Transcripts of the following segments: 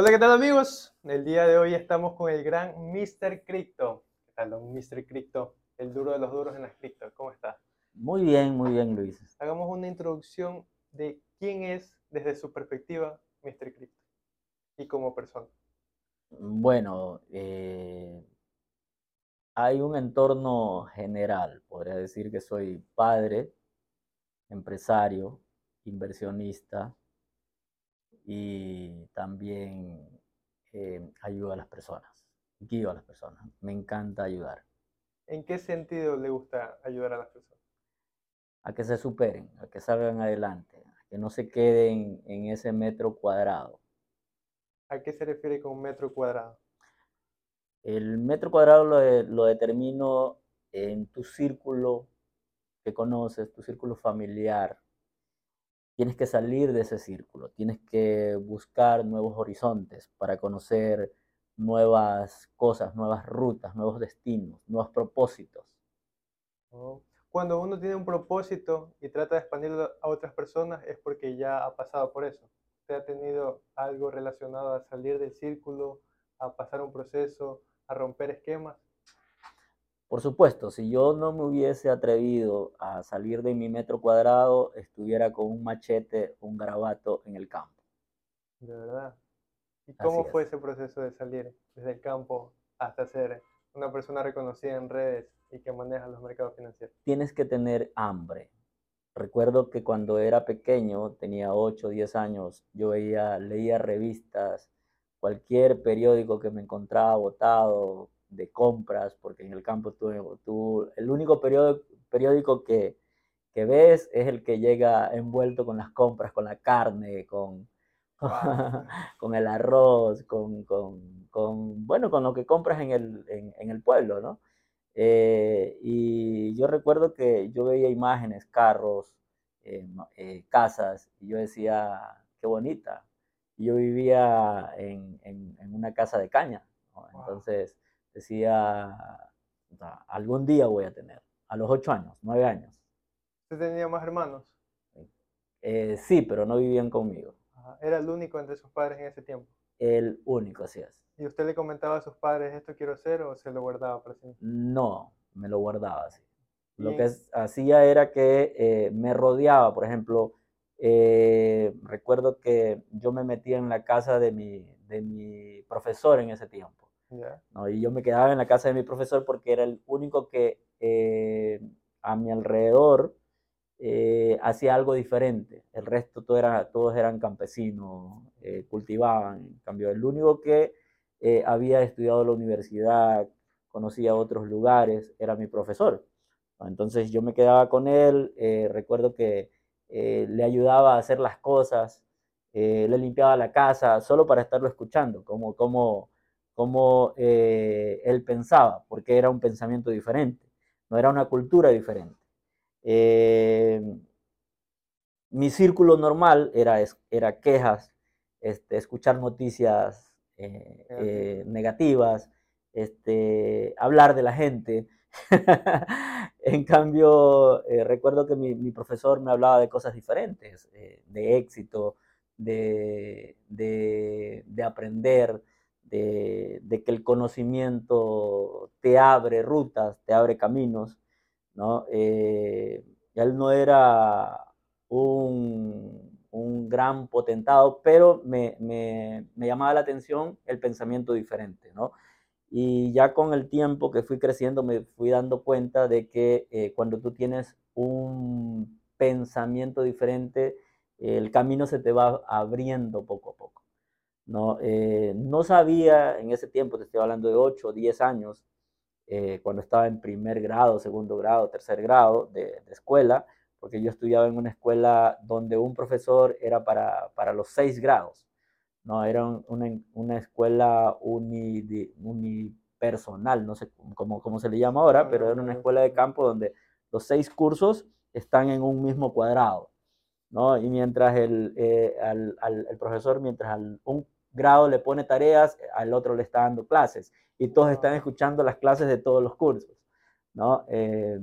Hola, ¿qué tal amigos? El día de hoy estamos con el gran Mr. Crypto. ¿Qué tal, don Mr. Crypto? El duro de los duros en las cripto. ¿Cómo está? Muy bien, muy bien, Luis. Hagamos una introducción de quién es, desde su perspectiva, Mr. Crypto y como persona. Bueno, eh, hay un entorno general. Podría decir que soy padre, empresario, inversionista y también eh, ayudo a las personas, guío a las personas. Me encanta ayudar. ¿En qué sentido le gusta ayudar a las personas? A que se superen, a que salgan adelante, a que no se queden en ese metro cuadrado. ¿A qué se refiere con metro cuadrado? El metro cuadrado lo, lo determino en tu círculo que conoces, tu círculo familiar. Tienes que salir de ese círculo, tienes que buscar nuevos horizontes para conocer nuevas cosas, nuevas rutas, nuevos destinos, nuevos propósitos. Oh, cuando uno tiene un propósito y trata de expandirlo a otras personas es porque ya ha pasado por eso. ¿Usted ha tenido algo relacionado a salir del círculo, a pasar un proceso, a romper esquemas? Por supuesto, si yo no me hubiese atrevido a salir de mi metro cuadrado, estuviera con un machete, un garabato en el campo. De verdad. ¿Y cómo fue ese proceso de salir desde el campo hasta ser una persona reconocida en redes y que maneja los mercados financieros? Tienes que tener hambre. Recuerdo que cuando era pequeño, tenía 8 o 10 años, yo veía, leía revistas, cualquier periódico que me encontraba botado de compras, porque en el campo tú, tú el único periódico, periódico que, que ves es el que llega envuelto con las compras, con la carne, con, con el arroz, con, con, bueno, con lo que compras en el, en, el pueblo, ¿no? Eh, y yo recuerdo que yo veía imágenes, carros, eh, eh, casas, y yo decía, qué bonita. Y yo vivía en, en, una casa de caña, entonces decía, algún día voy a tener, a los ocho años, nueve años. ¿Usted tenía más hermanos? sí, pero no vivían conmigo. ¿Era el único entre sus padres en ese tiempo? El único, así es. ¿Y usted le comentaba a sus padres esto quiero hacer o se lo guardaba para sí? No, me lo guardaba así. Lo que hacía era que eh, me rodeaba, por ejemplo, eh, recuerdo que yo me metía en la casa de mi, de mi profesor en ese tiempo. Y yo me quedaba en la casa de mi profesor porque era el único que eh, a mi alrededor eh, hacía algo diferente. El resto todo era, todos eran campesinos, eh, cultivaban. En cambio, el único que había estudiado la universidad, conocía otros lugares, era mi profesor. Entonces yo me quedaba con él, recuerdo que le ayudaba a hacer las cosas, le limpiaba la casa, solo para estarlo escuchando, como, como, como él pensaba, porque era un pensamiento diferente, no era una cultura diferente. Eh, mi círculo normal era, era quejas, este, escuchar noticias eh, eh, negativas, este, hablar de la gente. en cambio, recuerdo que mi, profesor me hablaba de cosas diferentes, de éxito, de, de, aprender, de, que el conocimiento te abre rutas, te abre caminos. ¿no? Eh, él no era un, gran potentado, pero me, llamaba la atención el pensamiento diferente, ¿no? Y ya con el tiempo que fui creciendo me fui dando cuenta de que eh, cuando tú tienes un pensamiento diferente, el camino se te va abriendo poco a poco. ¿No? Eh, no sabía en ese tiempo, te estoy hablando de 8 o 10 años, eh, cuando estaba en primer grado, segundo grado, tercer grado de, escuela, porque yo estudiaba en una escuela donde un profesor era para, para los seis grados, ¿no? Era una, una escuela unipersonal, no sé cómo, cómo se le llama ahora, pero era una escuela de campo donde los seis cursos están en un mismo cuadrado, ¿no? Y mientras el, eh, al, al, el profesor, mientras al, un grado le pone tareas, al otro le está dando clases y todos están escuchando las clases de todos los cursos, ¿no? Eh,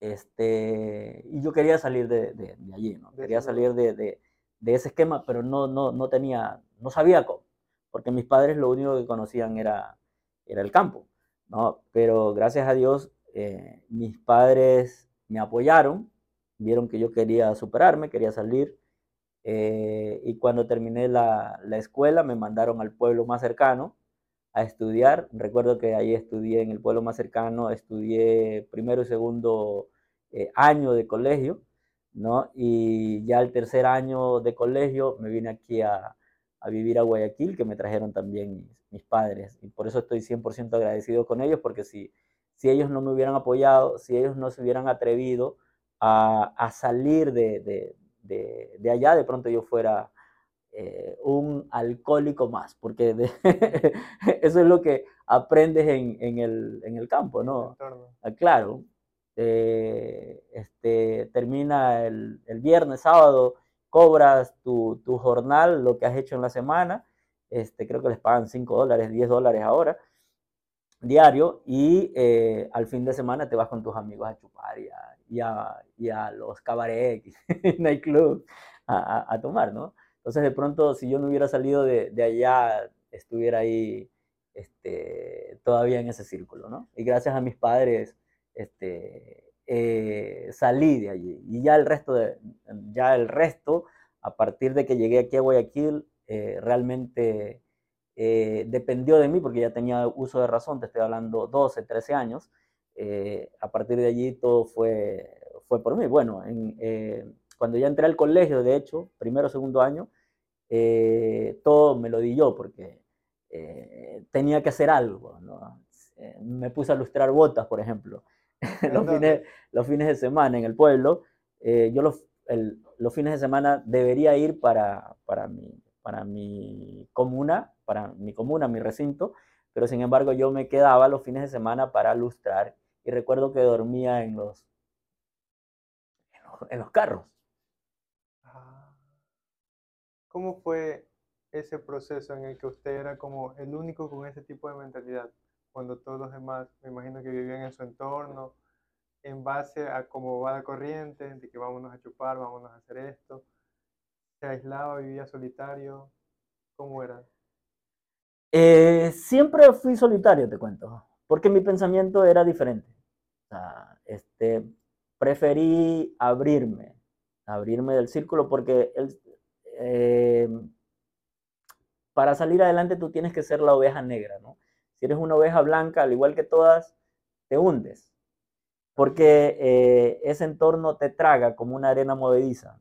este, y yo quería salir de, de, allí, ¿no? Quería salir de, de ese esquema, pero no, no, no tenía, no sabía cómo, porque mis padres lo único que conocían era, era el campo, ¿no? Pero gracias a Dios, eh, mis padres me apoyaron, vieron que yo quería superarme, quería salir, eh, y cuando terminé la, la, escuela me mandaron al pueblo más cercano a estudiar. Recuerdo que ahí estudié en el pueblo más cercano, estudié primero y segundo eh, año de colegio, ¿no? Y ya el tercer año de colegio me vine aquí a, a vivir a Guayaquil, que me trajeron también mis, mis padres. Y por eso estoy 100% agradecido con ellos, porque si, si ellos no me hubieran apoyado, si ellos no se hubieran atrevido a, a salir de, de de, allá, de pronto yo fuera eh, un alcohólico más, porque eso es lo que aprendes en, el, campo, ¿no? Ah, claro, eh, este, termina el, viernes, sábado, cobras tu, jornal, lo que has hecho en la semana, este, creo que les pagan 5 dólares, 10 dólares ahora, diario, y eh, al fin de semana te vas con tus amigos a chupar y a, y a, y los cabaret, nightclub, a, a, tomar, ¿no? Entonces, de pronto, si yo no hubiera salido de, de allá, estuviera ahí este, todavía en ese círculo, ¿no? Y gracias a mis padres, este, eh, salí de allí. Y ya el resto, de, ya el resto, a partir de que llegué aquí a Guayaquil, eh, realmente eh, dependió de mí, porque ya tenía uso de razón, te estoy hablando 12, 13 años, eh, a partir de allí todo fue, fue por mí. Bueno, en, eh, cuando ya entré al colegio, de hecho, primero segundo año, todo me lo di yo porque tenía que hacer algo. ¿no? me puse a lustrar botas, por ejemplo, los, fines, los fines de semana en el pueblo. yo los, el, los fines de semana debería ir para, para, mi, para mi comuna, para mi comuna, mi recinto, pero sin embargo yo me quedaba los fines de semana para lustrar y recuerdo que dormía en los, en los, carros. Ah. ¿Cómo fue ese proceso en el que usted era como el único con ese tipo de mentalidad? Cuando todos los demás, me imagino que vivían en su entorno, en base a cómo va la corriente, de que vámonos a chupar, vámonos a hacer esto. ¿Se aislaba, vivía solitario? ¿Cómo era? Eh, siempre fui solitario, te cuento, porque mi pensamiento era diferente este, preferí abrirme, abrirme del círculo porque el, eh, para salir adelante tú tienes que ser la oveja negra, ¿no? Si eres una oveja blanca, al igual que todas, te hundes, porque eh, ese entorno te traga como una arena movediza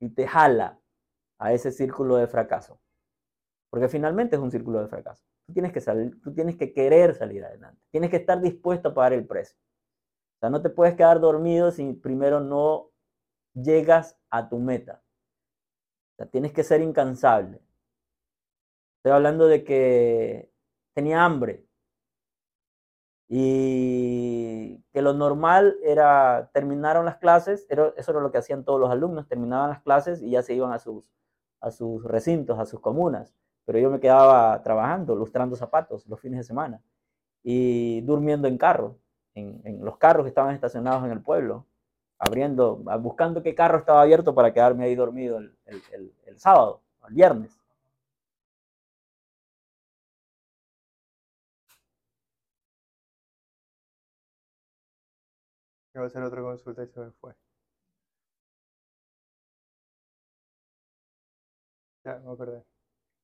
y te jala a ese círculo de fracaso, porque finalmente es un círculo de fracaso. Tú tienes que salir, tú tienes que querer salir adelante, tienes que estar dispuesto a pagar el precio. O sea, no te puedes quedar dormido si primero no llegas a tu meta. O sea, tienes que ser incansable. Estoy hablando de que tenía hambre y que lo normal era terminaron las clases, eso era lo que hacían todos los alumnos, terminaban las clases y ya se iban a sus, a sus recintos, a sus comunas. Pero yo me quedaba trabajando, lustrando zapatos los fines de semana y durmiendo en carro en, los carros que estaban estacionados en el pueblo, abriendo, buscando qué carro estaba abierto para quedarme ahí dormido el, el, sábado, el viernes. Voy a hacer otra consulta y se me fue. Ya, me acordé.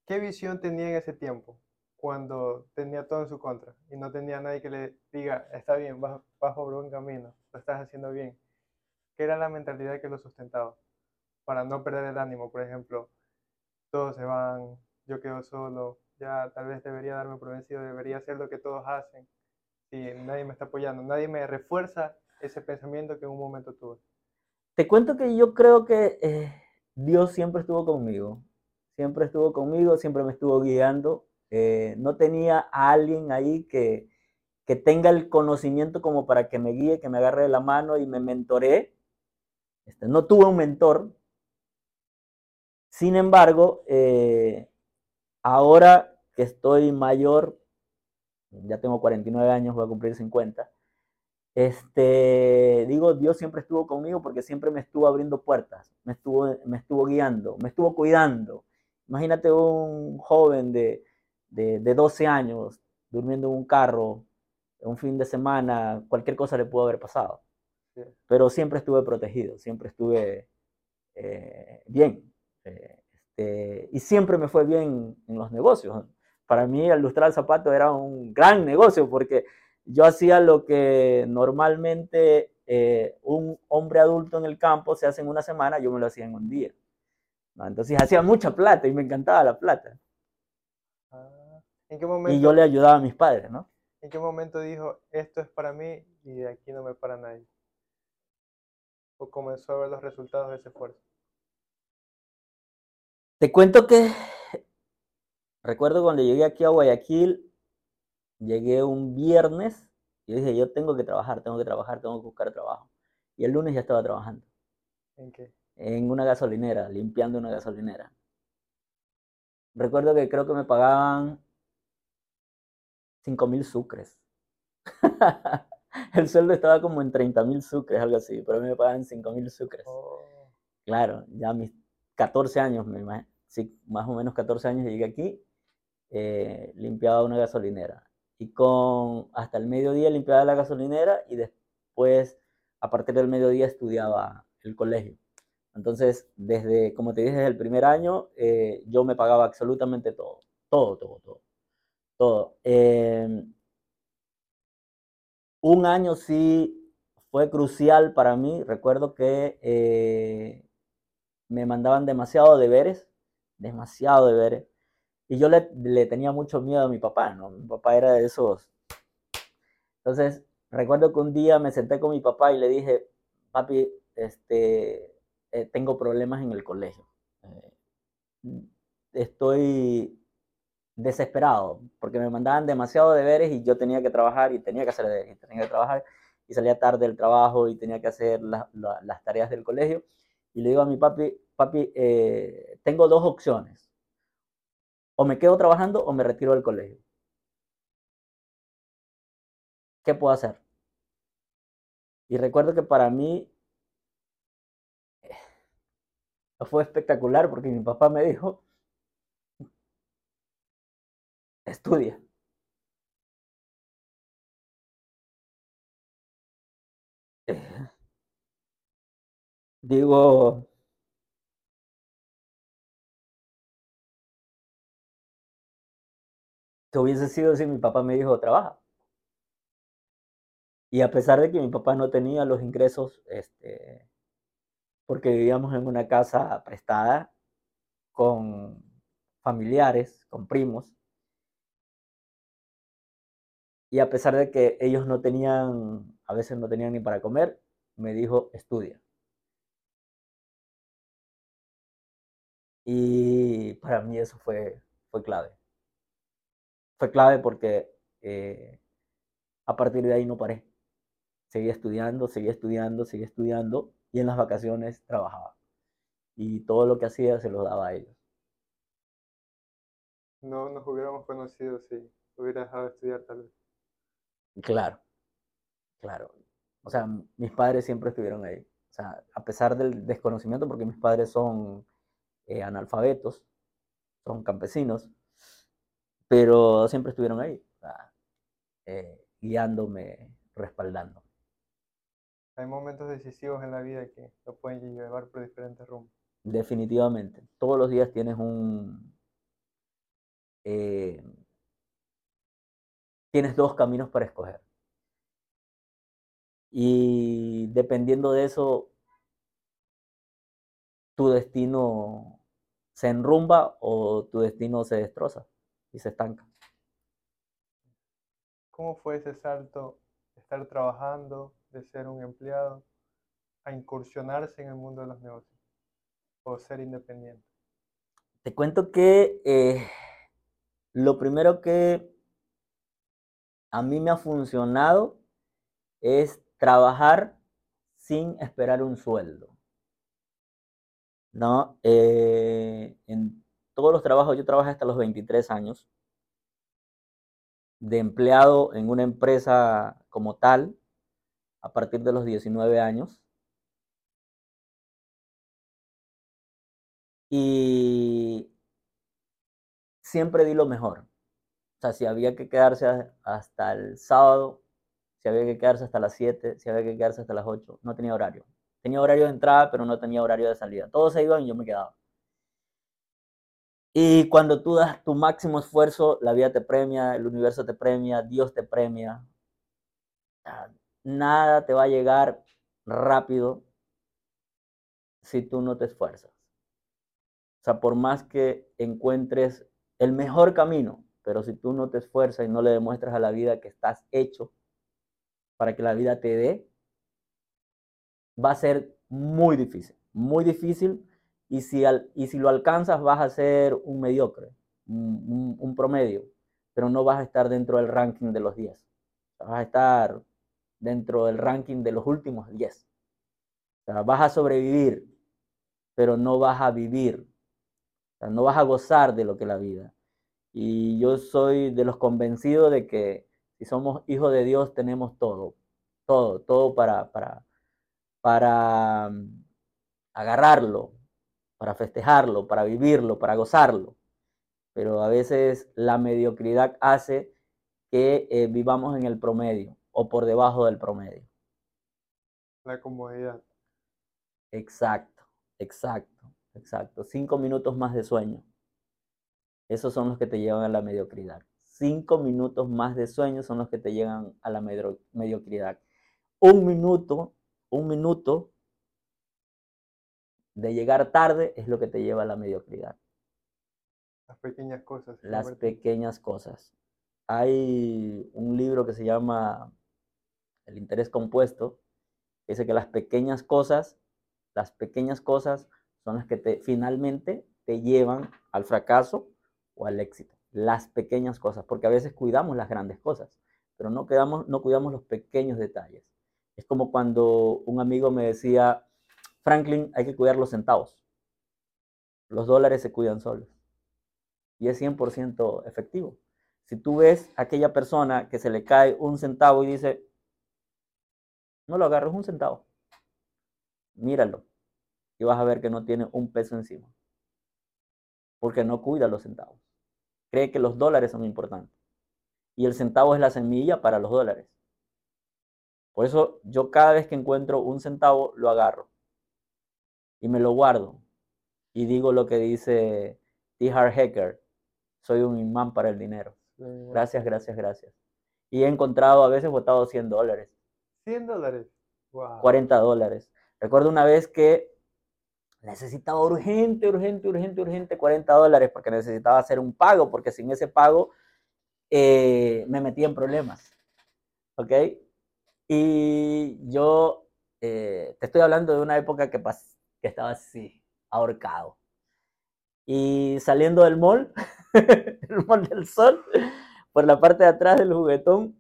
¿Qué visión tenía en ese tiempo? cuando tenía todo en su contra y no tenía nadie que le diga, está bien, vas, vas por buen camino, lo estás haciendo bien. ¿Qué era la mentalidad que lo sustentaba? Para no perder el ánimo, por ejemplo, todos se van, yo quedo solo, ya tal vez debería darme por vencido, debería hacer lo que todos hacen, si nadie me está apoyando, nadie me refuerza ese pensamiento que en un momento tuve. Te cuento que yo creo que eh, Dios siempre estuvo conmigo, siempre estuvo conmigo, siempre me estuvo guiando eh, no tenía a alguien ahí que, que tenga el conocimiento como para que me guíe, que me agarre de la mano y me mentoree. Este, no tuve un mentor. Sin embargo, eh, ahora que estoy mayor, ya tengo 49 años, voy a cumplir 50, Este, digo, Dios siempre estuvo conmigo porque siempre me estuvo abriendo puertas, me estuvo, me estuvo guiando, me estuvo cuidando. Imagínate un joven de, de, de 12 años durmiendo en un carro, un fin de semana, cualquier cosa le pudo haber pasado. Sí. Pero siempre estuve protegido, siempre estuve eh, bien. Eh, este, y siempre me fue bien en los negocios. Para mí, el lustrar zapato era un gran negocio porque yo hacía lo que normalmente eh, un hombre adulto en el campo se hace en una semana, yo me lo hacía en un día. ¿no? Entonces hacía mucha plata y me encantaba la plata. Ah, ¿En qué momento, Y yo le ayudaba a mis padres, ¿no? ¿En qué momento dijo, esto es para mí y de aquí no me para nadie? ¿O comenzó a ver los resultados de ese esfuerzo? Te cuento que recuerdo cuando llegué aquí a Guayaquil, llegué un viernes y dije, yo tengo que trabajar, tengo que trabajar, tengo que buscar trabajo. Y el lunes ya estaba trabajando ¿En qué? en una gasolinera, limpiando una gasolinera. Recuerdo que creo que me pagaban 5 mil sucres. El sueldo estaba como en 30 mil sucres, algo así, pero a mí me pagaban 5 mil sucres. Oh, Claro, ya a mis 14 años, me sí, más o menos 14 años llegué aquí, eh, limpiaba una gasolinera. Y con hasta el mediodía limpiaba la gasolinera y después, a partir del mediodía, estudiaba el colegio. Entonces, desde, como te dije, desde el primer año, eh, yo me pagaba absolutamente todo, todo, todo, todo. Eh, un año sí fue crucial para mí. Recuerdo que eh, me mandaban demasiado deberes, demasiado deberes. Y yo le, tenía mucho miedo a mi papá, ¿no? Mi papá era de esos. Entonces, recuerdo que un día me senté con mi papá y le dije, papi, este, eh, tengo problemas en el colegio. Eh, estoy desesperado porque me mandaban demasiado deberes y yo tenía que trabajar y tenía que hacer deberes y tenía que trabajar y salía tarde del trabajo y tenía que hacer la- la- las tareas del colegio. Y le digo a mi papi, papi, eh, tengo dos opciones. O me quedo trabajando o me retiro del colegio. ¿Qué puedo hacer? Y recuerdo que para mí eh, fue espectacular porque mi papá me dijo, estudia. Eh, Digo, que hubiese sido si mi papá me dijo, trabaja. Y a pesar de que mi papá no tenía los ingresos, este, porque vivíamos en una casa prestada con familiares, con primos, y a pesar de que ellos no tenían, a veces no tenían ni para comer, me dijo, estudia. Y para mí eso fue, fue clave. Fue clave porque eh, a partir de ahí no paré. Seguía estudiando, seguía estudiando, seguía estudiando y en las vacaciones trabajaba. Y todo lo que hacía se lo daba a ellos. no nos hubiéramos conocido si hubiera dejado de estudiar tal vez. Claro, claro. O sea, mis padres siempre estuvieron ahí. O sea, a pesar del desconocimiento, porque mis padres son eh, analfabetos, son campesinos, pero siempre estuvieron ahí, eh, guiándome, respaldando. Hay momentos decisivos en la vida que lo pueden llevar por diferentes rumbos. Definitivamente. Todos los días tienes un... eh, tienes dos caminos para escoger. Y dependiendo de eso, tu destino se enrumba o tu destino se destroza y se estanca. ¿Cómo fue ese salto de estar trabajando, de ser un empleado, a incursionarse en el mundo de los negocios o ser independiente? Te cuento que eh, lo primero que a mí me ha funcionado es trabajar sin esperar un sueldo. ¿No? Eh, en todos los trabajos, yo trabajé hasta los 23 años de empleado en una empresa como tal, a partir de los 19 años. Y siempre di lo mejor. O sea, si había que quedarse hasta el sábado, si había que quedarse hasta las 7, si había que quedarse hasta las 8, no tenía horario. Tenía horario de entrada, pero no tenía horario de salida. Todos se iban y yo me quedaba. Y cuando tú das tu máximo esfuerzo, la vida te premia, el universo te premia, Dios te premia. Nada te va a llegar rápido si tú no te esfuerzas. O sea, por más que encuentres el mejor camino, pero si tú no te esfuerzas y no le demuestras a la vida que estás hecho para que la vida te dé, va a ser muy difícil, muy difícil. Y si, y si lo alcanzas, vas a ser un mediocre, un, promedio, pero no vas a estar dentro del ranking de los 10. Vas a estar dentro del ranking de los últimos 10. O sea, vas a sobrevivir, pero no vas a vivir. No vas a gozar de lo que es la vida. Y yo soy de los convencidos de que si somos hijos de Dios tenemos todo, todo, todo para, para, para mm, agarrarlo, para festejarlo, para vivirlo, para gozarlo. Pero a veces la mediocridad hace que eh, vivamos en el promedio o por debajo del promedio. La comodidad. Exacto, exacto, exacto. Cinco minutos más de sueño. Esos son los que te llevan a la mediocridad. Cinco minutos más de sueño son los que te llevan a la mediocridad. Un minuto un minuto de llegar tarde es lo que te lleva a la mediocridad. Las pequeñas cosas. Las pequeñas cosas. Hay un libro que se llama El interés compuesto, que dice que las pequeñas cosas, las pequeñas cosas son las que te, finalmente te llevan al fracaso o al éxito. Las pequeñas cosas, porque a veces cuidamos las grandes cosas, pero no, quedamos, no cuidamos los pequeños detalles. Es como cuando un amigo me decía, Franklin, hay que cuidar los centavos. Los dólares se cuidan solos. Y es 100% efectivo. Si tú ves a aquella persona que se le cae un centavo y dice, no lo agarres un centavo, míralo y vas a ver que no tiene un peso encima. Porque no cuida los centavos. Cree que los dólares son importantes. Y el centavo es la semilla para los dólares. Por eso yo cada vez que encuentro un centavo lo agarro y me lo guardo y digo lo que dice T. Hart Hacker, soy un imán para el dinero. Gracias, gracias, gracias. Y he encontrado a veces votado 100 dólares. 100 dólares. 40 dólares. Recuerdo una vez que necesitaba urgente, urgente, urgente, urgente 40 dólares porque necesitaba hacer un pago, porque sin ese pago eh, me metía en problemas. ¿Ok? Y yo eh, te estoy hablando de una época que, que estaba así, ahorcado. Y saliendo del mall, el mall del sol, por la parte de atrás del juguetón,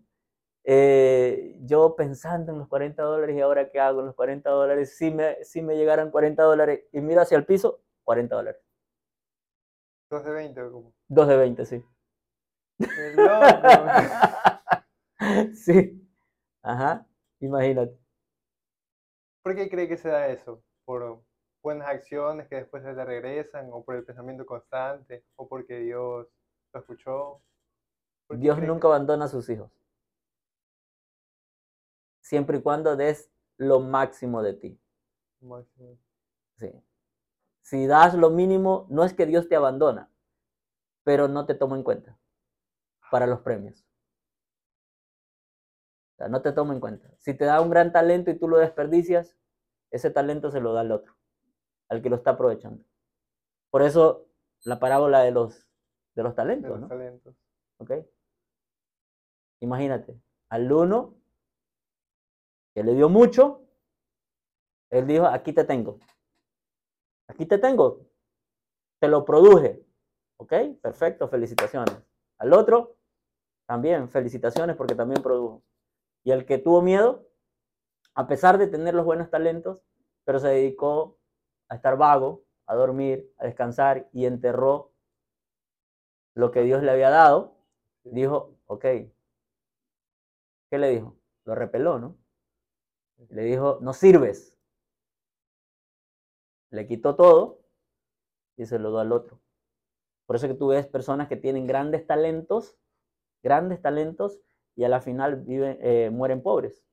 eh, yo pensando en los 40 dólares y ahora qué hago en los 40 dólares, si me, si me llegaran 40 dólares y miro hacia el piso, 40 dólares. ¿Dos de 20 o cómo? Dos de 20, sí. ¡Qué loco! sí. Ajá, imagínate. ¿Por qué cree que se da eso? ¿Por buenas acciones que después se le regresan? ¿O por el pensamiento constante? ¿O porque Dios lo escuchó? Dios nunca abandona a sus hijos. Siempre y cuando des lo máximo de ti. Máximo. Sí. Si das lo mínimo, no es que Dios te abandona, pero no te toma en cuenta para los premios no te toma en cuenta. Si te da un gran talento y tú lo desperdicias, ese talento se lo da al otro, al que lo está aprovechando. Por eso la parábola de los, de los talentos. los talentos. ¿Ok? Imagínate, al uno que le dio mucho, él dijo, aquí te tengo. Aquí te tengo. Te lo produje. ¿Ok? Perfecto, felicitaciones. Al otro, también felicitaciones porque también produjo. Y el que tuvo miedo, a pesar de tener los buenos talentos, pero se dedicó a estar vago, a dormir, a descansar y enterró lo que Dios le había dado, dijo, ok. ¿Qué le dijo? Lo repeló, ¿no? Le dijo, no sirves. Le quitó todo y se lo dio al otro. Por eso que tú ves personas que tienen grandes talentos, grandes talentos, y a la final eh, mueren pobres.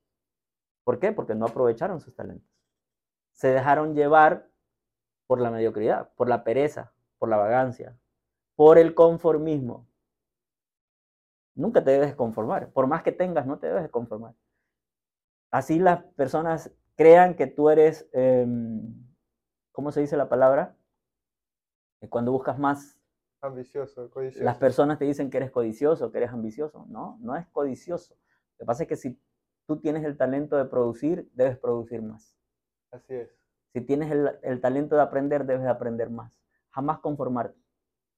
¿Por qué? Porque no aprovecharon sus talentos. Se dejaron llevar por la mediocridad, por la pereza, por la vagancia, por el conformismo. Nunca te debes conformar. Por más que tengas, no te debes conformar. Así las personas crean que tú eres, em, ¿cómo se dice la palabra? Cuando buscas más. Ambicioso, codicioso. Las personas te dicen que eres codicioso, que eres ambicioso. No, no es codicioso. Lo que pasa es que si tú tienes el talento de producir, debes producir más. Así es. Si tienes el, talento de aprender, debes aprender más. Jamás conformarte.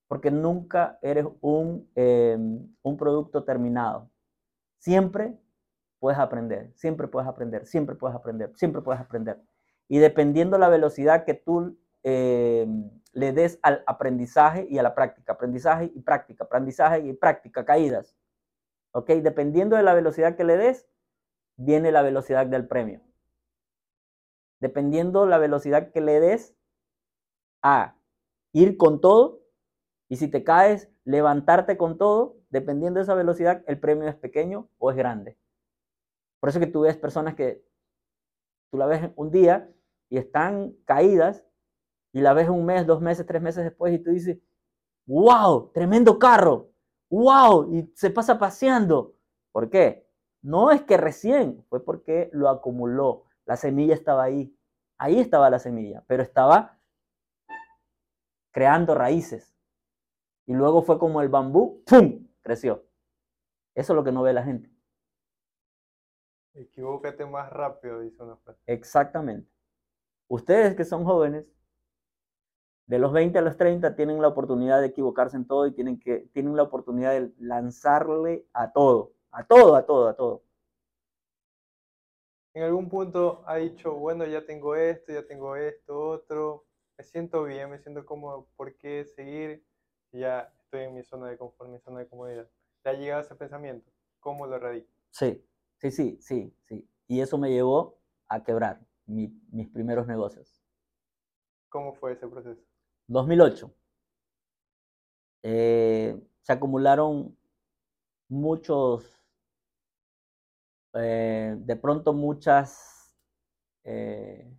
Porque nunca eres un, em, un producto terminado. Siempre puedes aprender, siempre puedes aprender, siempre puedes aprender, siempre puedes aprender. Y dependiendo la velocidad que tú em, le des al aprendizaje y a la práctica, aprendizaje y práctica, aprendizaje y práctica, caídas. ¿Ok? Dependiendo de la velocidad que le des, viene la velocidad del premio. Dependiendo la velocidad que le des a ir con todo, y si te caes, levantarte con todo, dependiendo de esa velocidad, el premio es pequeño o es grande. Por eso que tú ves personas que tú la ves un día y están caídas y la ves un mes, dos meses, tres meses después y tú dices, wow, tremendo carro, wow, y se pasa paseando. ¿Por qué? No es que recién, fue porque lo acumuló. La semilla estaba ahí. Ahí estaba la semilla, pero estaba creando raíces. Y luego fue como el bambú, ¡pum! creció. Eso es lo que no ve la gente. Equivócate más rápido, dice una frase. Exactamente. Ustedes que son jóvenes, de los 20 a los 30 tienen la oportunidad de equivocarse en todo y tienen, que, tienen la oportunidad de lanzarle a todo, a todo, a todo, a todo. En algún punto ha dicho, bueno, ya tengo esto, ya tengo esto, otro, me siento bien, me siento cómodo, ¿por qué seguir? Ya estoy en mi zona de confort, mi zona de comodidad. ¿Te ha llegado ese pensamiento? ¿Cómo lo radico? Sí, sí, sí, sí, sí. Y eso me llevó a quebrar mis primeros negocios. ¿Cómo fue ese proceso? 2008. Eh, se acumularon muchos, eh, de pronto muchas, eh,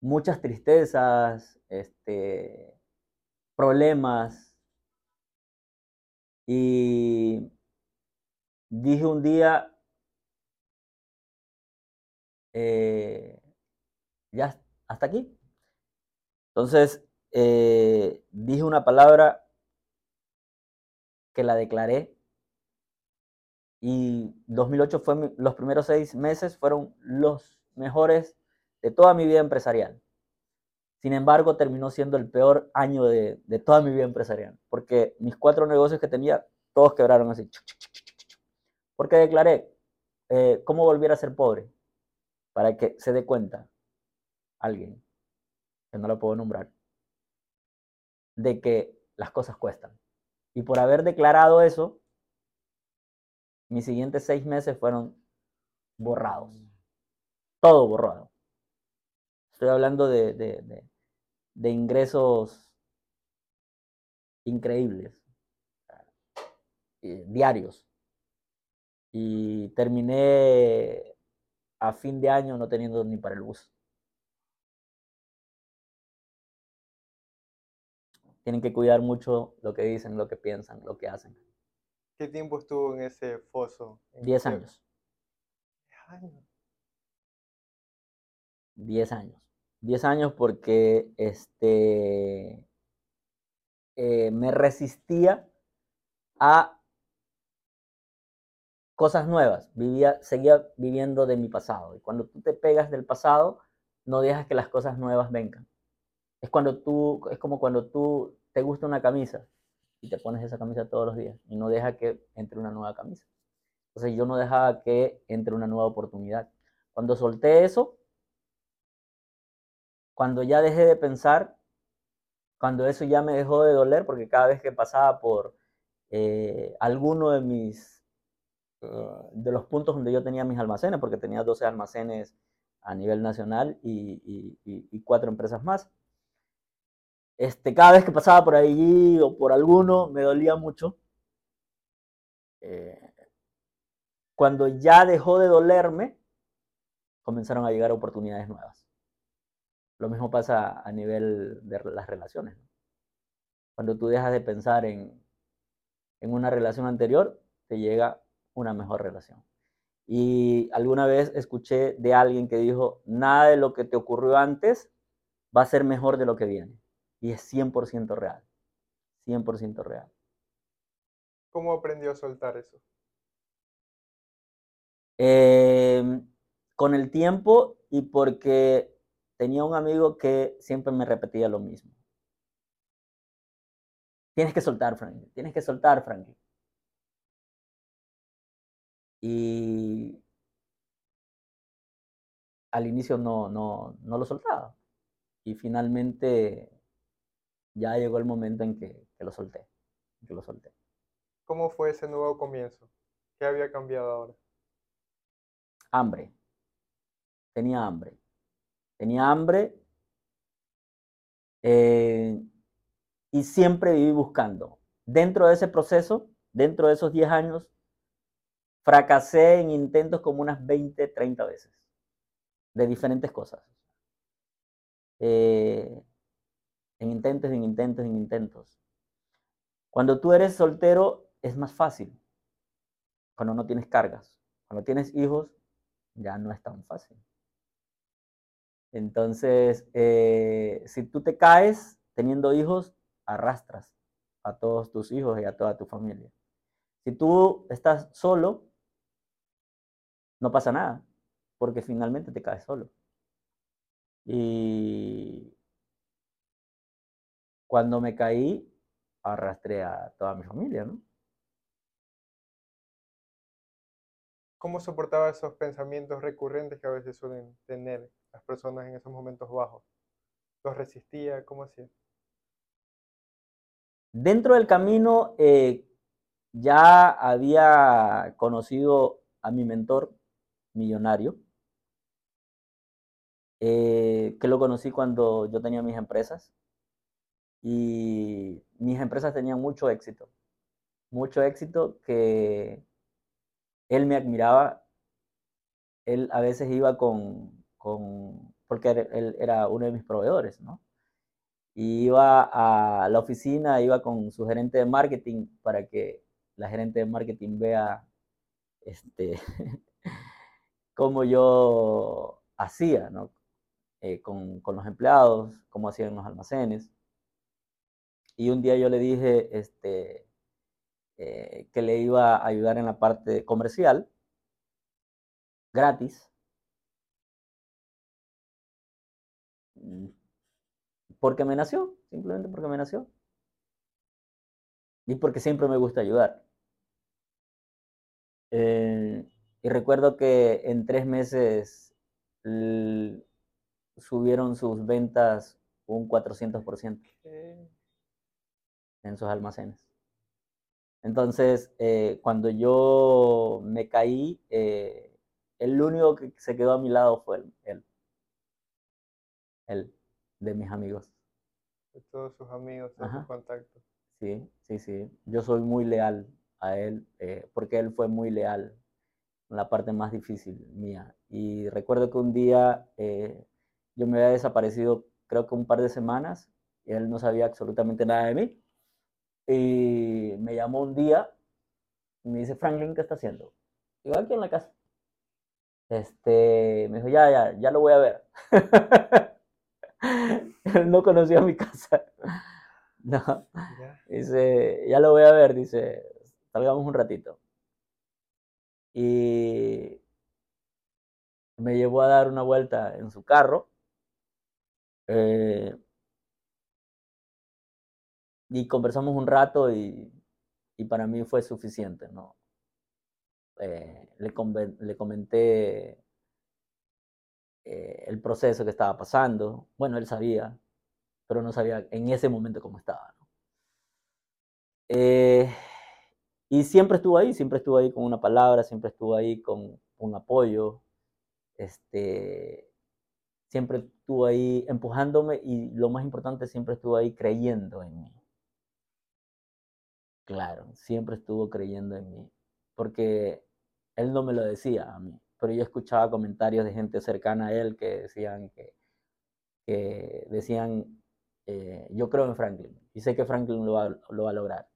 muchas tristezas, este, problemas. Y dije un día, ya hasta aquí. Entonces, eh, dije una palabra que la declaré y 2008 fue los primeros seis meses fueron los mejores de toda mi vida empresarial. Sin embargo, terminó siendo el peor año de, toda mi vida empresarial, porque mis cuatro negocios que tenía, todos quebraron así. Porque declaré, eh, ¿cómo volver a ser pobre? Para que se dé cuenta alguien, que no lo puedo nombrar, de que las cosas cuestan. Y por haber declarado eso, mis siguientes seis meses fueron borrados. Todo borrado. Estoy hablando de, de, ingresos increíbles, eh, diarios. Y terminé a fin de año no teniendo ni para el bus. tienen que cuidar mucho lo que dicen, lo que piensan, lo que hacen. ¿Qué tiempo estuvo en ese foso? Diez años. Diez años. Diez años porque este, eh, me resistía a cosas nuevas. Vivía, seguía viviendo de mi pasado. Y cuando tú te pegas del pasado, no dejas que las cosas nuevas vengan. Es cuando tú, es como cuando tú te gusta una camisa y te pones esa camisa todos los días y no deja que entre una nueva camisa. Entonces yo no dejaba que entre una nueva oportunidad. Cuando solté eso, cuando ya dejé de pensar, cuando eso ya me dejó de doler, porque cada vez que pasaba por eh, alguno de mis uh, de los puntos donde yo tenía mis almacenes, porque tenía 12 almacenes a nivel nacional y, cuatro empresas más. Este, cada vez que pasaba por allí o por alguno, me dolía mucho. Eh, cuando ya dejó de dolerme, comenzaron a llegar oportunidades nuevas. Lo mismo pasa a nivel de las relaciones. Cuando tú dejas de pensar en, en una relación anterior, te llega una mejor relación. Y alguna vez escuché de alguien que dijo, nada de lo que te ocurrió antes va a ser mejor de lo que viene. Y es 100% real. 100% real. ¿Cómo aprendió a soltar eso? Eh, con el tiempo y porque tenía un amigo que siempre me repetía lo mismo. Tienes que soltar, Frankie. Tienes que soltar, Frankie. Y al inicio no, no, no lo soltaba. Y finalmente ya llegó el momento en que, que lo solté. Que lo solté. ¿Cómo fue ese nuevo comienzo? ¿Qué había cambiado ahora? Hambre. Tenía hambre. Tenía hambre eh, y siempre viví buscando. Dentro de ese proceso, dentro de esos 10 años, fracasé en intentos como unas 20, 30 veces, de diferentes cosas. Eh, en intentos, en intentos, en intentos. Cuando tú eres soltero es más fácil, cuando no tienes cargas. Cuando tienes hijos ya no es tan fácil. Entonces, eh, si tú te caes teniendo hijos, arrastras a todos tus hijos y a toda tu familia. Si tú estás solo, no pasa nada, porque finalmente te caes solo. Y cuando me caí, arrastré a toda mi familia, ¿no? ¿Cómo soportaba esos pensamientos recurrentes que a veces suelen tener las personas en esos momentos bajos? ¿Los resistía? ¿Cómo hacía? Dentro del camino eh, ya había conocido a mi mentor millonario, eh, que lo conocí cuando yo tenía mis empresas y mis empresas tenían mucho éxito, mucho éxito que él me admiraba, él a veces iba con, con porque él era uno de mis proveedores, ¿no? Y iba a la oficina, iba con su gerente de marketing para que la gerente de marketing vea este, cómo yo hacía, ¿no? Eh, con, con, los empleados, cómo hacían los almacenes. Y un día yo le dije este, eh, que le iba a ayudar en la parte comercial, gratis. Mm, porque me nació, simplemente porque me nació. Y porque siempre me gusta ayudar. Eh, y recuerdo que en tres meses subieron sus ventas un 400% en sus almacenes. Entonces, eh, cuando yo me caí, eh, el único que se quedó a mi lado fue él. Él, de mis amigos. De todos sus amigos, de sus contactos. Sí, sí, sí. Yo soy muy leal a él, eh, porque él fue muy leal en la parte más difícil mía. Y recuerdo que un día yo me había desaparecido, creo que un par de semanas, y él no sabía absolutamente nada de mí. Y me llamó un día y me dice, Franklin, ¿qué está haciendo? Digo, aquí en la casa. Este, me dijo, ya, ya, ya lo voy a ver. Él no conocía mi casa. No. Dice, ya lo voy a ver, dice, salgamos un ratito. Y me llevó a dar una vuelta en su carro. Eh, y conversamos un rato y, y para mí fue suficiente, ¿no? Eh, le, le, comenté eh, el proceso que estaba pasando. Bueno, él sabía, pero no sabía en ese momento cómo estaba. ¿no? Eh, Y siempre estuvo ahí, siempre estuvo ahí con una palabra, siempre estuvo ahí con un apoyo, este, siempre estuvo ahí empujándome y lo más importante, siempre estuvo ahí creyendo en mí. Claro, siempre estuvo creyendo en mí, porque él no me lo decía a mí, pero yo escuchaba comentarios de gente cercana a él que decían que, decían, eh, yo creo en Franklin y sé que Franklin lo va, lo va a lograr.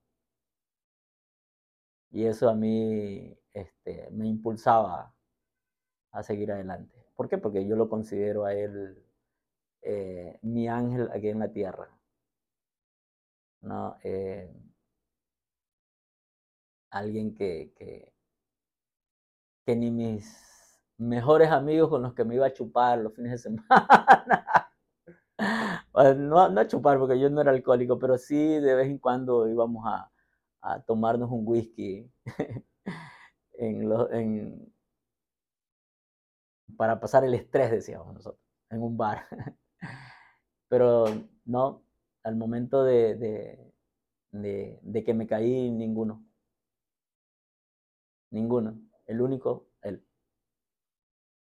Y eso a mí este, me impulsaba a seguir adelante. ¿Por qué? Porque yo lo considero a él eh, mi ángel aquí en la tierra. ¿no? Eh, alguien que, que, que, ni mis mejores amigos con los que me iba a chupar los fines de semana. no, no a chupar porque yo no era alcohólico, pero sí de vez en cuando íbamos a, a tomarnos un whisky en, lo, en, para pasar el estrés, decíamos nosotros, en un bar. Pero no, al momento de, de, de, de que me caí, ninguno. Ninguno. El único, él.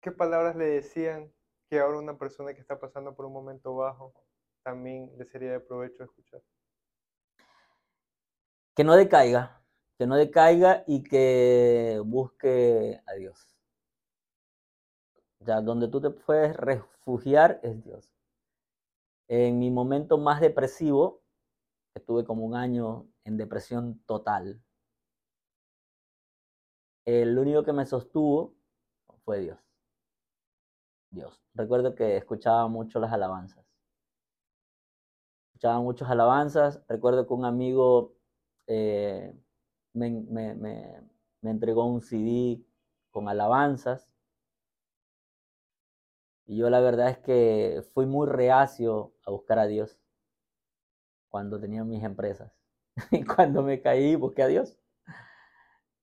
¿Qué palabras le decían que ahora una persona que está pasando por un momento bajo también le sería de provecho escuchar? Que no decaiga, que no decaiga y que busque a Dios. Ya, donde tú te puedes refugiar es Dios. En mi momento más depresivo, estuve como un año en depresión total, el único que me sostuvo fue Dios. Dios. Recuerdo que escuchaba mucho las alabanzas. Escuchaba muchas alabanzas. Recuerdo que un amigo eh, me, me, entregó un CD con alabanzas. Y yo la verdad es que fui muy reacio a buscar a Dios cuando tenía mis empresas. Y cuando me caí, busqué a Dios.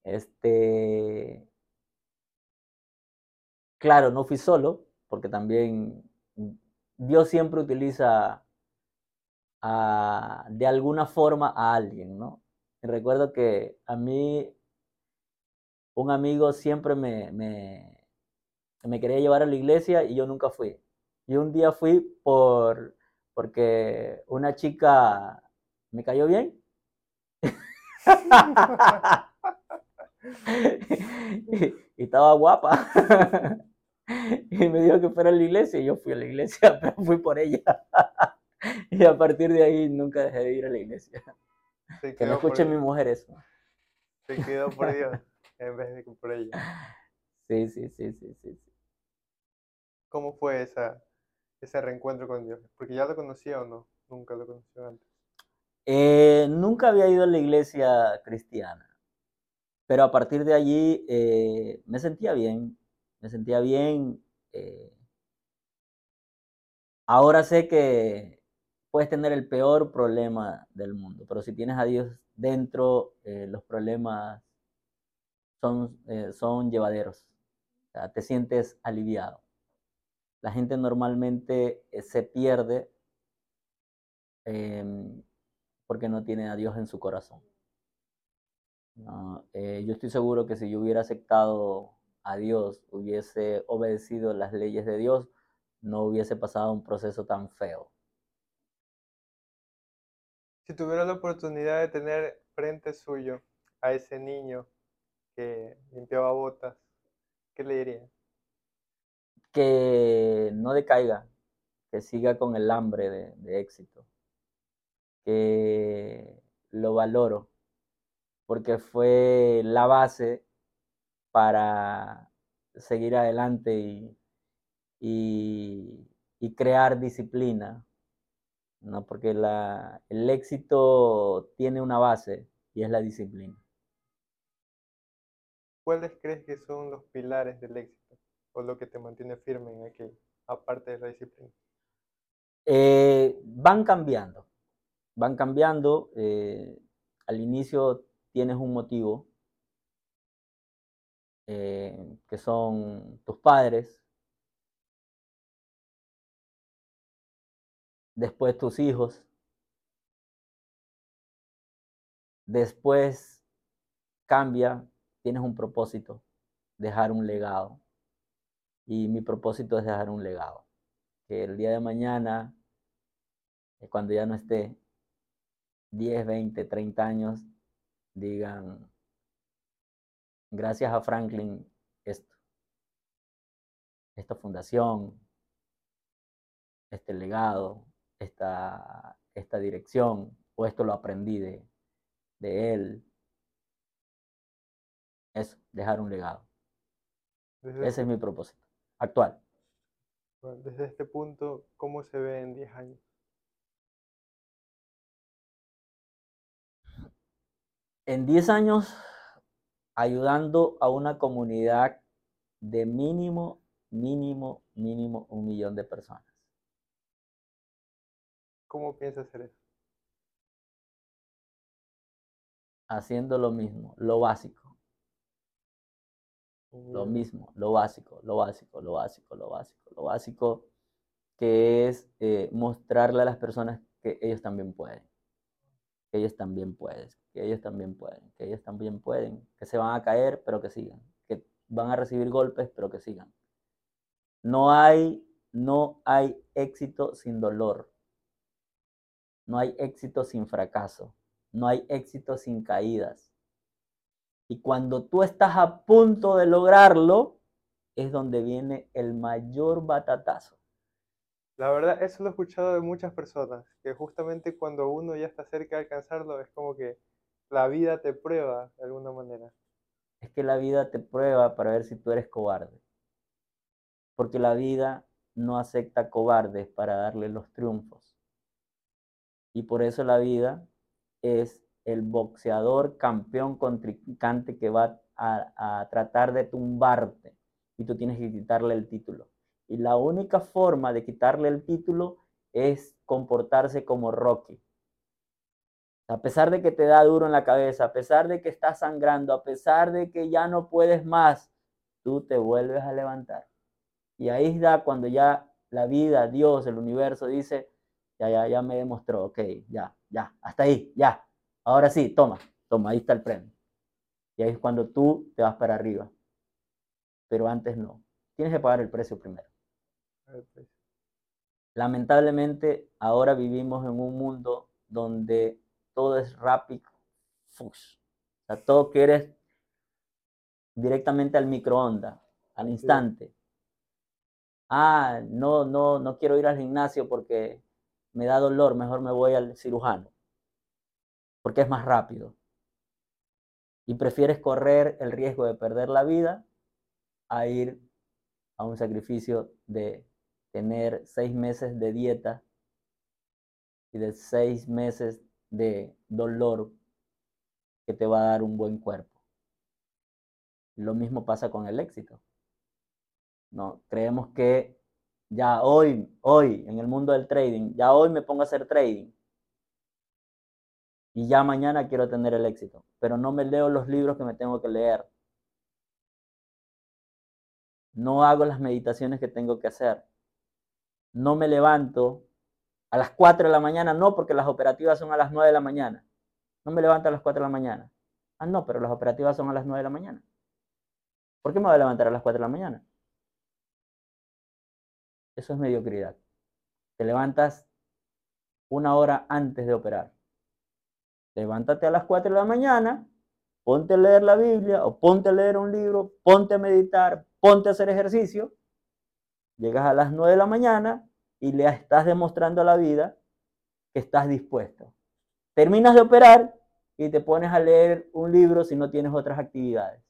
Este, claro, no fui solo, porque también Dios siempre utiliza a, de alguna forma a alguien, ¿no? Y recuerdo que a mí un amigo siempre me, me, me quería llevar a la iglesia y yo nunca fui. Y un día fui por porque una chica me cayó bien. y, estaba guapa. y me dijo que fuera a la iglesia y yo fui a la iglesia, pero fui por ella. y a partir de ahí nunca dejé de ir a la iglesia. Que no escuche mi mujer eso. Se quedó por Dios en vez de por ella. Sí, sí, sí, sí, sí. ¿Cómo fue esa, ese reencuentro con Dios? Porque ya lo conocía o no, nunca lo conoció antes. Eh, nunca había ido a la iglesia cristiana. Pero a partir de allí eh, me sentía bien, me sentía bien. Eh, ahora sé que puedes tener el peor problema del mundo, pero si tienes a Dios dentro, eh, los problemas son, son llevaderos. Te sientes aliviado. La gente normalmente se pierde em, porque no tiene a Dios en su corazón. No, eh, yo estoy seguro que si yo hubiera aceptado a Dios, hubiese obedecido las leyes de Dios, no hubiese pasado un proceso tan feo. Si tuviera la oportunidad de tener frente suyo a ese niño que limpiaba botas, ¿qué le diría? Que no decaiga, que siga con el hambre de, de éxito, que lo valoro, porque fue la base para seguir adelante y, y, y crear disciplina, ¿no? porque la, el éxito tiene una base y es la disciplina. ¿Cuáles crees que son los pilares del éxito o lo que te mantiene firme en aquello, aparte de la disciplina? Eh, van cambiando, van cambiando. Eh, al inicio tienes un motivo, eh, que son tus padres, después tus hijos, después cambia, tienes un propósito, dejar un legado. Y mi propósito es dejar un legado. Que el día de mañana, eh, cuando ya no esté 10, 20, 30 años, digan, gracias a Franklin, esto, esta fundación, este legado, esta, esta dirección, o esto lo aprendí de, de él. Eso, dejar un legado. Ese es mi propósito actual. desde este punto, ¿cómo se ve en 10 años? En 10 años, ayudando a una comunidad de mínimo, mínimo, mínimo un millón de personas. ¿Cómo piensas hacer eso? Haciendo lo mismo, lo básico. Lo mismo, lo básico, lo básico, lo básico, lo básico, lo básico, que es eh, mostrarle a las personas que ellos también pueden, que ellos también pueden, que ellos también pueden, que ellos también pueden, que se van a caer, pero que sigan, que van a recibir golpes, pero que sigan. No hay, no hay éxito sin dolor. No hay éxito sin fracaso. No hay éxito sin caídas. Y cuando tú estás a punto de lograrlo, es donde viene el mayor batatazo. La verdad, eso lo he escuchado de muchas personas, que justamente cuando uno ya está cerca de alcanzarlo, es como que la vida te prueba de alguna manera. Es que la vida te prueba para ver si tú eres cobarde. Porque la vida no acepta cobardes para darle los triunfos. Y por eso la vida es el boxeador campeón contrincante que va a, tratar de tumbarte y tú tienes que quitarle el título. Y la única forma de quitarle el título es comportarse como Rocky. A pesar de que te da duro en la cabeza, a pesar de que estás sangrando, a pesar de que ya no puedes más, tú te vuelves a levantar. Y ahí da cuando ya la vida, Dios, el universo dice, ya, ya, ya me demostró, ok, ya, ya, hasta ahí, ya, Ahora sí, toma, toma, ahí está el premio. Y ahí es cuando tú te vas para arriba. Pero antes no. Tienes que pagar el precio primero. Lamentablemente, ahora vivimos en un mundo donde todo es rápido. O sea, todo quieres directamente al microondas, al instante. Ah, no, no, no quiero ir al gimnasio porque me da dolor, mejor me voy al cirujano porque es más rápido. Y prefieres correr el riesgo de perder la vida a ir a un sacrificio de tener seis meses de dieta y de seis meses de dolor que te va a dar un buen cuerpo. Lo mismo pasa con el éxito. No, creemos que ya hoy, hoy en el mundo del trading, ya hoy me pongo a hacer trading y ya mañana quiero tener el éxito, pero no me leo los libros que me tengo que leer. No hago las meditaciones que tengo que hacer. No me levanto a las 4 de la mañana, no porque las operativas son a las 9 de la mañana. No me levanto a las 4 de la mañana. Ah, no, pero las operativas son a las 9 de la mañana. ¿Por qué me voy a levantar a las 4 de la mañana? Eso es mediocridad. Te levantas una hora antes de operar levántate a las 4 de la mañana, ponte a leer la Biblia o ponte a leer un libro, ponte a meditar, ponte a hacer ejercicio, llegas a las 9 de la mañana y le estás demostrando a la vida que estás dispuesto. Terminas de operar y te pones a leer un libro si no tienes otras actividades.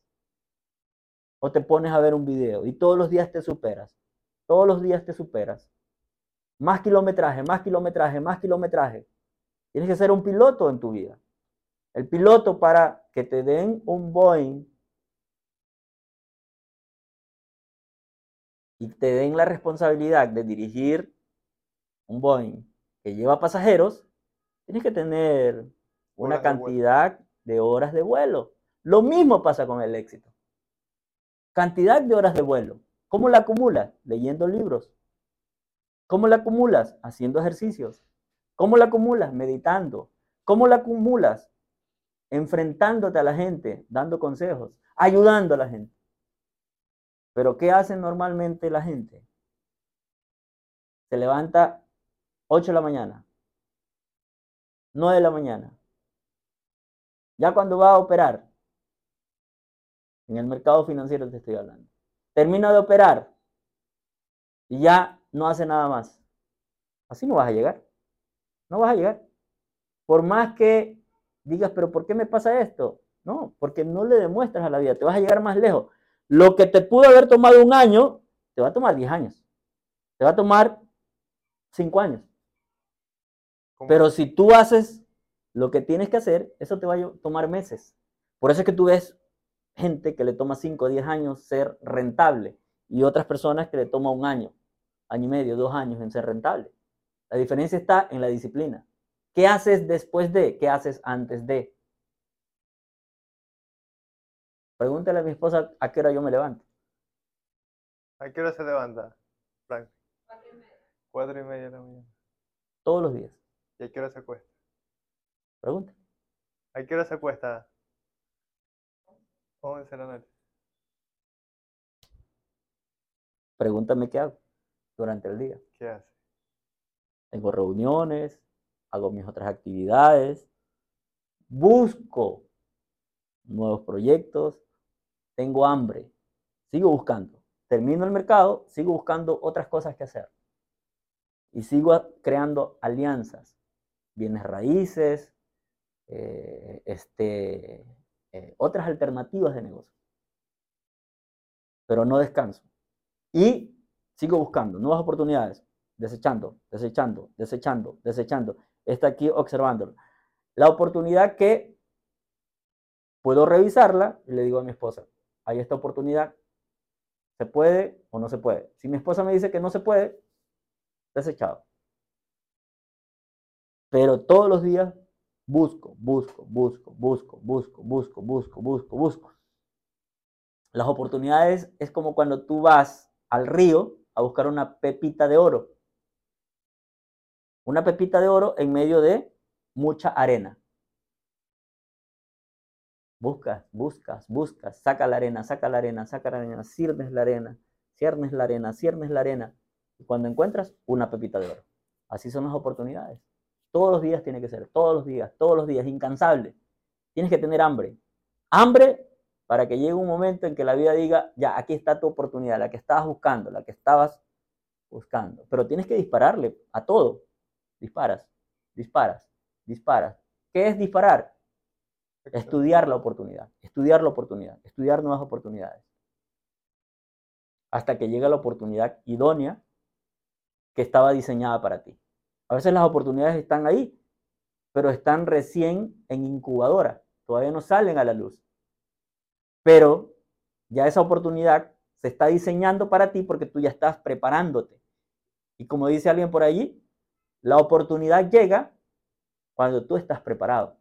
O te pones a ver un video y todos los días te superas. Todos los días te superas. Más kilometraje, más kilometraje, más kilometraje. Tienes que ser un piloto en tu vida. El piloto para que te den un Boeing y te den la responsabilidad de dirigir un Boeing que lleva pasajeros, tienes que tener una cantidad de, de horas de vuelo. Lo mismo pasa con el éxito. Cantidad de horas de vuelo. ¿Cómo la acumulas? Leyendo libros. ¿Cómo la acumulas? Haciendo ejercicios. ¿Cómo la acumulas? Meditando. ¿Cómo la acumulas? enfrentándote a la gente, dando consejos, ayudando a la gente. Pero ¿qué hace normalmente la gente? Se levanta 8 de la mañana, 9 de la mañana. Ya cuando va a operar, en el mercado financiero te estoy hablando, termina de operar y ya no hace nada más. Así no vas a llegar. No vas a llegar. Por más que digas, pero ¿por qué me pasa esto? No, porque no le demuestras a la vida, te vas a llegar más lejos. Lo que te pudo haber tomado un año, te va a tomar 10 años. Te va a tomar 5 años. Pero si tú haces lo que tienes que hacer, eso te va a tomar meses. Por eso es que tú ves gente que le toma 5 o 10 años ser rentable y otras personas que le toma un año, año y medio, dos años en ser rentable. La diferencia está en la disciplina. ¿Qué haces después de? ¿Qué haces antes de? Pregúntale a mi esposa a qué hora yo me levanto. ¿A qué hora se levanta, Frank? Cuatro y media. Cuatro y media de la mañana. Todos los días. ¿Y a qué hora se acuesta? Pregunta. ¿A qué hora se acuesta? Once de la noche. Pregúntame qué hago durante el día. ¿Qué hace? Tengo reuniones, hago mis otras actividades, busco nuevos proyectos, tengo hambre, sigo buscando. Termino el mercado, sigo buscando otras cosas que hacer. Y sigo creando alianzas, bienes raíces, eh, este, eh, otras alternativas de negocio. Pero no descanso. Y sigo buscando nuevas oportunidades, desechando, desechando, desechando, desechando. Está aquí observándolo. La oportunidad que puedo revisarla y le digo a mi esposa, hay esta oportunidad, ¿se puede o no se puede? Si mi esposa me dice que no se puede, desechado. Pero todos los días busco, busco, busco, busco, busco, busco, busco, busco, busco. Las oportunidades es como cuando tú vas al río a buscar una pepita de oro. Una pepita de oro en medio de mucha arena. Buscas, buscas, buscas, saca la arena, saca la arena, saca la arena, ciernes la arena, ciernes la arena, ciernes la arena. Y cuando encuentras una pepita de oro. Así son las oportunidades. Todos los días tiene que ser, todos los días, todos los días, incansable. Tienes que tener hambre. Hambre para que llegue un momento en que la vida diga, ya, aquí está tu oportunidad, la que estabas buscando, la que estabas buscando. Pero tienes que dispararle a todo. Disparas, disparas, disparas. ¿Qué es disparar? Estudiar la oportunidad, estudiar la oportunidad, estudiar nuevas oportunidades. Hasta que llega la oportunidad idónea que estaba diseñada para ti. A veces las oportunidades están ahí, pero están recién en incubadora, todavía no salen a la luz. Pero ya esa oportunidad se está diseñando para ti porque tú ya estás preparándote. Y como dice alguien por allí, la oportunidad llega cuando tú estás preparado.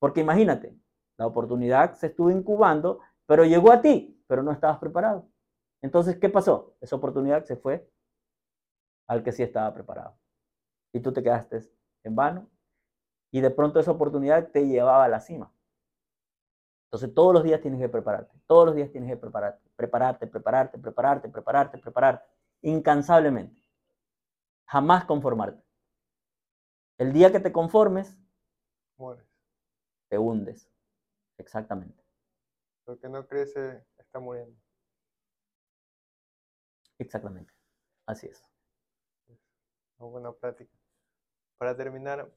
Porque imagínate, la oportunidad se estuvo incubando, pero llegó a ti, pero no estabas preparado. Entonces, ¿qué pasó? Esa oportunidad se fue al que sí estaba preparado. Y tú te quedaste en vano. Y de pronto esa oportunidad te llevaba a la cima. Entonces todos los días tienes que prepararte. Todos los días tienes que prepararte. Prepararte, prepararte, prepararte, prepararte, prepararte. Incansablemente. Jamás conformarte. El día que te conformes, mueres. Te hundes. Exactamente. Lo que no crece está muriendo. Exactamente. Así es. Una buena plática. Para terminar,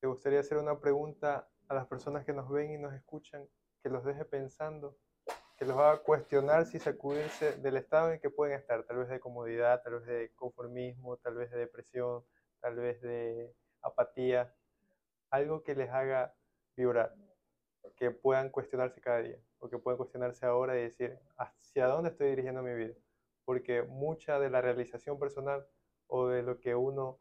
¿te gustaría hacer una pregunta a las personas que nos ven y nos escuchan, que los deje pensando, que los haga cuestionar si sacudirse del estado en que pueden estar, tal vez de comodidad, tal vez de conformismo, tal vez de depresión, tal vez de apatía, algo que les haga vibrar, que puedan cuestionarse cada día, o que puedan cuestionarse ahora y decir, ¿hacia dónde estoy dirigiendo mi vida? Porque mucha de la realización personal o de lo que uno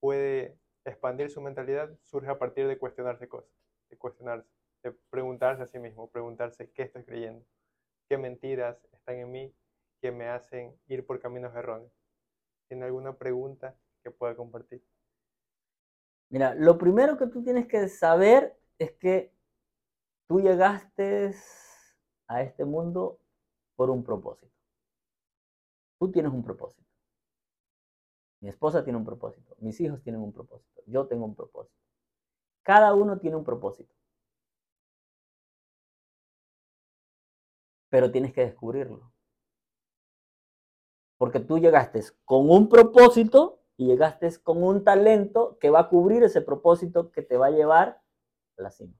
puede expandir su mentalidad surge a partir de cuestionarse cosas, de cuestionarse, de preguntarse a sí mismo, preguntarse qué estoy creyendo, qué mentiras están en mí que me hacen ir por caminos erróneos. ¿Tiene alguna pregunta que pueda compartir? Mira, lo primero que tú tienes que saber es que tú llegaste a este mundo por un propósito. Tú tienes un propósito. Mi esposa tiene un propósito. Mis hijos tienen un propósito. Yo tengo un propósito. Cada uno tiene un propósito. Pero tienes que descubrirlo. Porque tú llegaste con un propósito y llegaste con un talento que va a cubrir ese propósito que te va a llevar a la cima.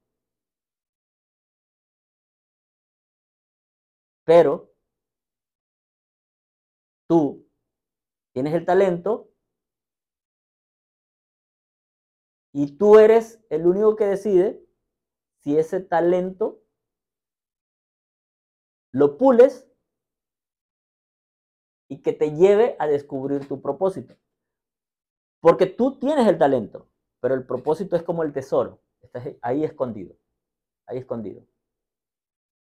Pero tú tienes el talento y tú eres el único que decide si ese talento lo pules y que te lleve a descubrir tu propósito. Porque tú tienes el talento, pero el propósito es como el tesoro, está ahí escondido, ahí escondido.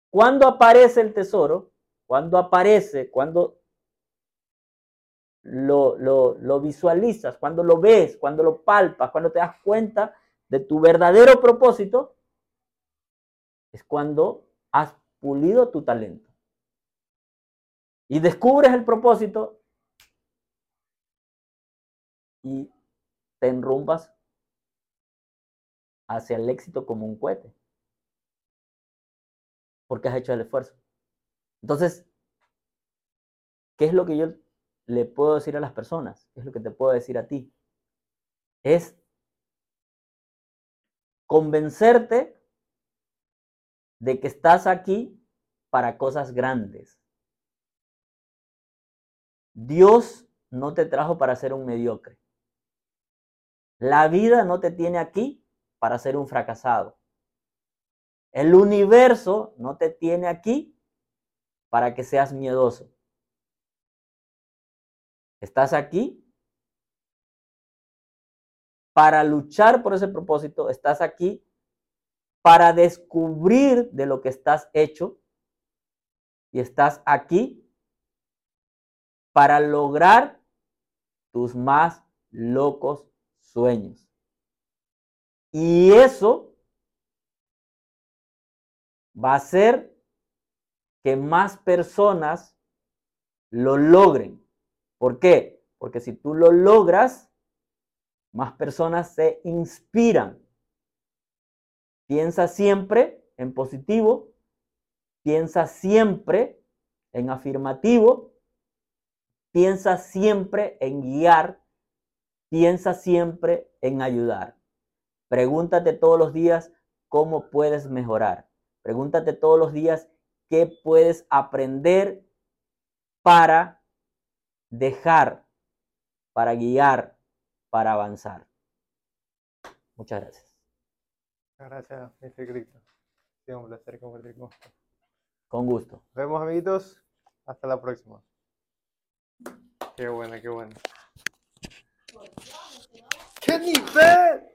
Cuando aparece el tesoro, cuando aparece, cuando lo, lo, visualizas, cuando lo ves, cuando lo palpas, cuando te das cuenta de tu verdadero propósito, es cuando has pulido tu talento. Y descubres el propósito y te enrumbas hacia el éxito como un cohete. Porque has hecho el esfuerzo. Entonces, ¿qué es lo que yo le puedo decir a las personas? ¿Qué es lo que te puedo decir a ti? Es convencerte de que estás aquí para cosas grandes. Dios no te trajo para ser un mediocre. La vida no te tiene aquí para ser un fracasado. El universo no te tiene aquí para que seas miedoso. Estás aquí para luchar por ese propósito. Estás aquí para descubrir de lo que estás hecho. Y estás aquí para lograr tus más locos sueños. Y eso va a hacer que más personas lo logren. ¿Por qué? Porque si tú lo logras, más personas se inspiran. Piensa siempre en positivo, piensa siempre en afirmativo, piensa siempre en guiar, piensa siempre en ayudar. Pregúntate todos los días cómo puedes mejorar. Pregúntate todos los días qué puedes aprender para dejar para guiar, para avanzar. Muchas gracias. Gracias, Mr. Cristo. Un placer compartir con usted. Con gusto. Nos vemos, amiguitos. Hasta la próxima. Qué buena, qué buena. ¡Qué nivel!